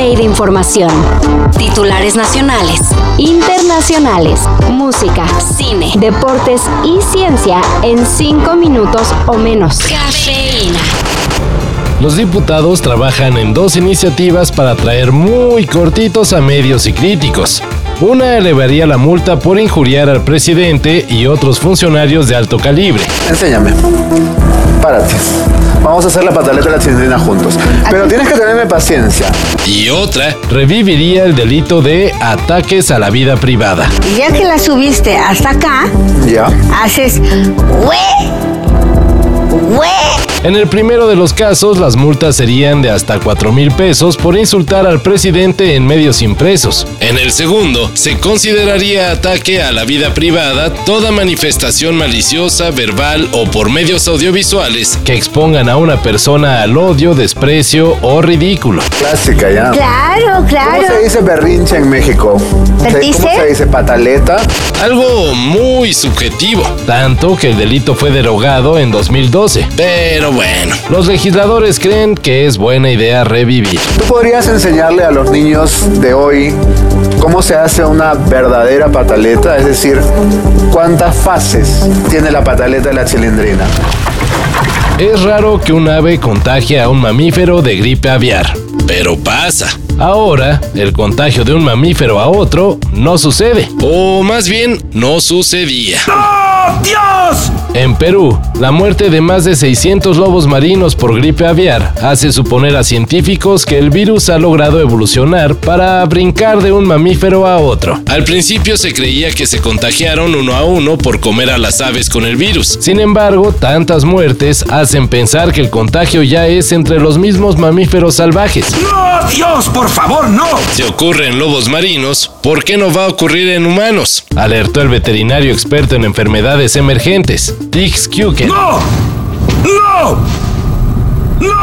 play de información. Titulares nacionales, internacionales, música, cine, deportes y ciencia en 5 minutos o menos. Cafeína. Los diputados trabajan en dos iniciativas para traer muy cortitos a medios y críticos. Una elevaría la multa por injuriar al presidente y otros funcionarios de alto calibre. Enséñame. Párate. Vamos a hacer la pataleta de la cilindrina juntos. Pero tienes que tenerme paciencia. Y otra reviviría el delito de ataques a la vida privada. Y ya que la subiste hasta acá, Ya. haces ¡Hue! ¡Hue! En el primero de los casos, las multas serían de hasta 4 mil pesos por insultar al presidente en medios impresos. En el segundo, se consideraría ataque a la vida privada toda manifestación maliciosa, verbal o por medios audiovisuales que expongan a una persona al odio, desprecio o ridículo. Clásica ya. Claro, claro. ¿Cómo se dice berrinche en México? ¿Cómo se dice pataleta? Algo muy subjetivo, tanto que el delito fue derogado en 2012. Pero bueno, los legisladores creen que es buena idea revivir. ¿Tú podrías enseñarle a los niños de hoy cómo se hace una verdadera pataleta? Es decir, ¿cuántas fases tiene la pataleta de la cilindrina? Es raro que un ave contagie a un mamífero de gripe aviar, pero pasa. Ahora, el contagio de un mamífero a otro no sucede, o más bien, no sucedía. En Perú, la muerte de más de 600 lobos marinos por gripe aviar hace suponer a científicos que el virus ha logrado evolucionar para brincar de un mamífero a otro. Al principio se creía que se contagiaron uno a uno por comer a las aves con el virus. Sin embargo, tantas muertes hacen pensar que el contagio ya es entre los mismos mamíferos salvajes. ¡No, Dios, por favor, no! Si ocurre en lobos marinos, ¿por qué no va a ocurrir en humanos? Alertó el veterinario experto en enfermedades emergentes, Dix Kuken. ¡No! ¡No! ¡No!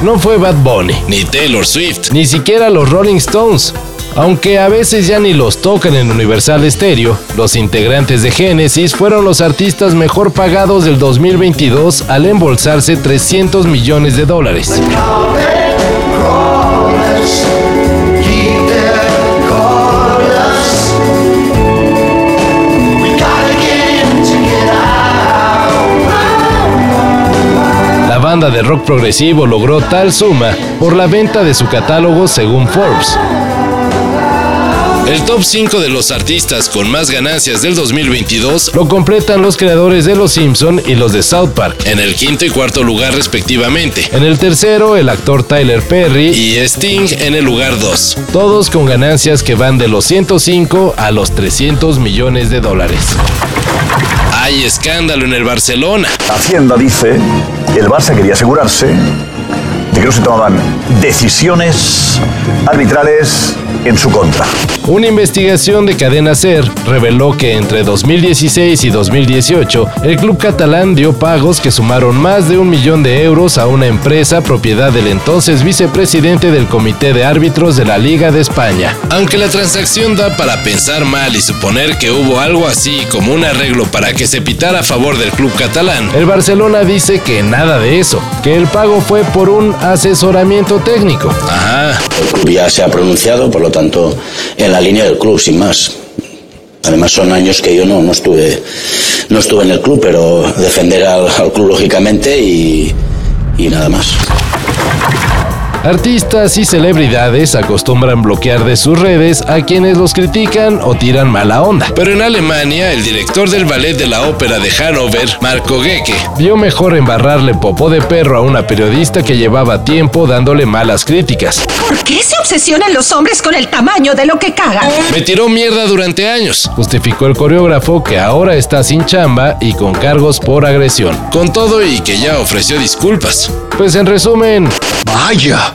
No fue Bad Bunny, ni Taylor Swift, ni siquiera los Rolling Stones. Aunque a veces ya ni los tocan en Universal Stereo, los integrantes de Genesis fueron los artistas mejor pagados del 2022 al embolsarse 300 millones de dólares. Banda de rock progresivo logró tal suma por la venta de su catálogo según Forbes. El top 5 de los artistas con más ganancias del 2022 lo completan los creadores de Los Simpson y los de South Park, en el quinto y cuarto lugar respectivamente. En el tercero, el actor Tyler Perry y Sting en el lugar 2, todos con ganancias que van de los 105 a los 300 millones de dólares. Hay escándalo en el Barcelona. Hacienda dice que el Barça quería asegurarse de que no se tomaban decisiones arbitrales en su contra. Una investigación de Cadena Ser reveló que entre 2016 y 2018 el club catalán dio pagos que sumaron más de un millón de euros a una empresa propiedad del entonces vicepresidente del Comité de Árbitros de la Liga de España. Aunque la transacción da para pensar mal y suponer que hubo algo así como un arreglo para que se pitara a favor del club catalán, el Barcelona dice que nada de eso, que el pago fue por un asesoramiento técnico. Ajá. El club ya se ha pronunciado, por lo tanto, en la línea del club, sin más. Además son años que yo no, no estuve no estuve en el club, pero defender al, club lógicamente y nada más. Artistas y celebridades acostumbran bloquear de sus redes a quienes los critican o tiran mala onda. Pero en Alemania, el director del ballet de la ópera de Hannover, Marco Gecke, vio mejor embarrarle popó de perro a una periodista que llevaba tiempo dándole malas críticas. ¿Por qué se obsesionan los hombres con el tamaño de lo que cagan? Me tiró mierda durante años, justificó el coreógrafo que ahora está sin chamba y con cargos por agresión. Con todo y que ya ofreció disculpas. Pues en resumen, Vaya,